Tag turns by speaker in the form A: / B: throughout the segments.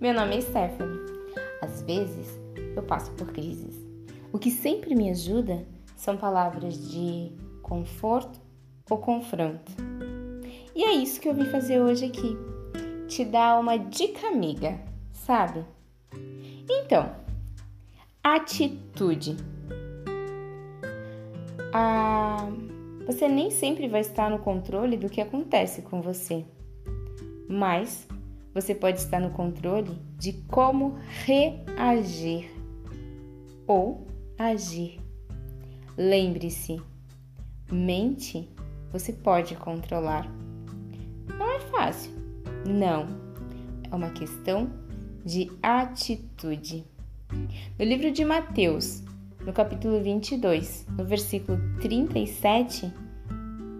A: Meu nome é Stephanie. Às vezes eu passo por crises. O que sempre me ajuda são palavras de conforto ou confronto. E é isso que eu vim fazer hoje aqui. Te dar uma dica amiga, sabe? Então, atitude. Ah, você nem sempre vai estar no controle do que acontece com você, mas você pode estar no controle de como reagir ou agir. Lembre-se, mente você pode controlar. Não é fácil, não. É uma questão de atitude. No livro de Mateus, no capítulo 22, no versículo 37,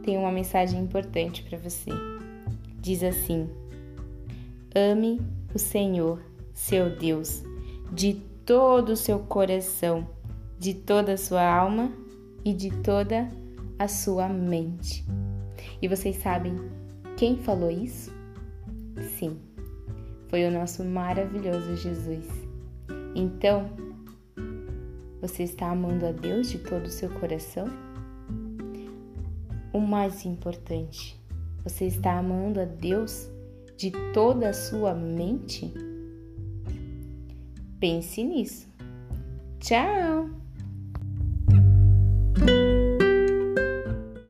A: tem uma mensagem importante para você. Diz assim: Ame o Senhor, seu Deus, de todo o seu coração, de toda a sua alma e de toda a sua mente. E vocês sabem quem falou isso? Sim, foi o nosso maravilhoso Jesus. Então, você está amando a Deus de todo o seu coração? O mais importante, você está amando a Deus de toda a sua mente? Pense nisso. Tchau!